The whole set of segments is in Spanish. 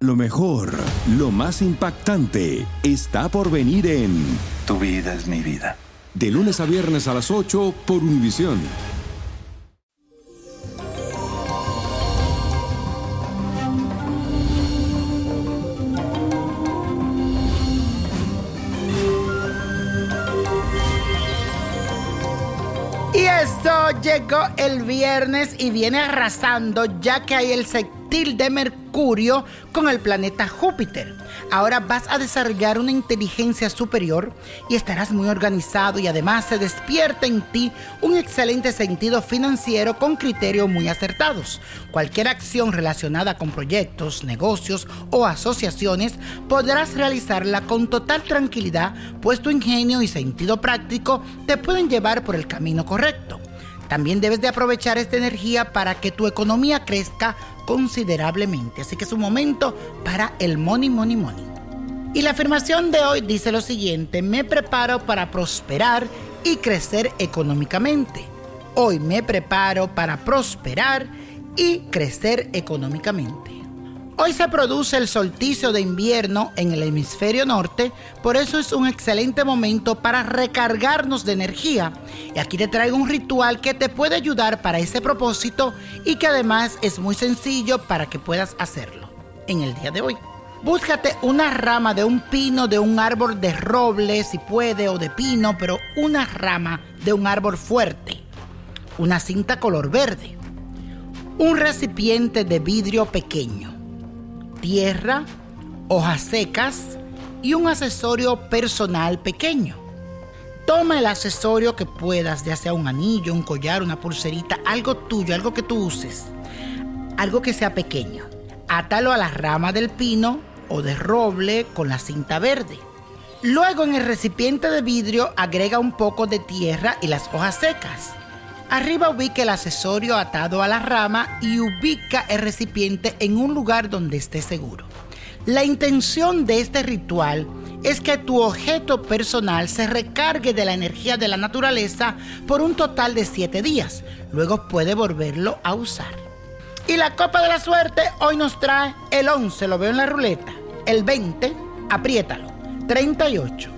Lo mejor, lo más impactante, está por venir en Tu vida es mi vida. De lunes a viernes a las 8 por Univisión. Y esto llegó el viernes y viene arrasando ya que hay el de Mercurio con el planeta Júpiter. Ahora vas a desarrollar una inteligencia superior y estarás muy organizado y además se despierta en ti un excelente sentido financiero con criterios muy acertados. Cualquier acción relacionada con proyectos, negocios o asociaciones podrás realizarla con total tranquilidad, pues tu ingenio y sentido práctico te pueden llevar por el camino correcto. También debes de aprovechar esta energía para que tu economía crezca considerablemente. Así que es un momento para el money, money, money. Y la afirmación de hoy dice lo siguiente, me preparo para prosperar y crecer económicamente. Hoy me preparo para prosperar y crecer económicamente. Hoy se produce el solsticio de invierno en el hemisferio norte, por eso es un excelente momento para recargarnos de energía. Y aquí te traigo un ritual que te puede ayudar para ese propósito y que además es muy sencillo para que puedas hacerlo en el día de hoy. Búscate una rama de un pino, de un árbol de roble, si puede, o de pino, pero una rama de un árbol fuerte. Una cinta color verde. Un recipiente de vidrio pequeño tierra, hojas secas y un accesorio personal pequeño. Toma el accesorio que puedas, ya sea un anillo, un collar, una pulserita, algo tuyo, algo que tú uses, algo que sea pequeño. Átalo a la rama del pino o de roble con la cinta verde. Luego en el recipiente de vidrio agrega un poco de tierra y las hojas secas. Arriba ubica el accesorio atado a la rama y ubica el recipiente en un lugar donde esté seguro. La intención de este ritual es que tu objeto personal se recargue de la energía de la naturaleza por un total de 7 días. Luego puede volverlo a usar. Y la copa de la suerte hoy nos trae el 11, lo veo en la ruleta. El 20, apriétalo. 38.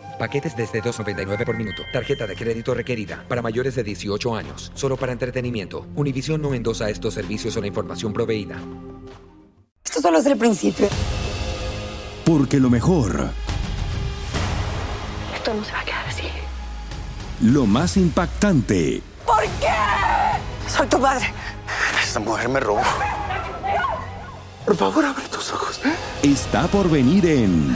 Paquetes desde 2.99 por minuto. Tarjeta de crédito requerida para mayores de 18 años. Solo para entretenimiento. Univision no endosa estos servicios o la información proveída. Esto solo es el principio. Porque lo mejor, Esto no se va a quedar así. lo más impactante, ¿Por qué? Soy tu padre. Esta mujer me robó. Por favor, abre tus ojos. está por venir en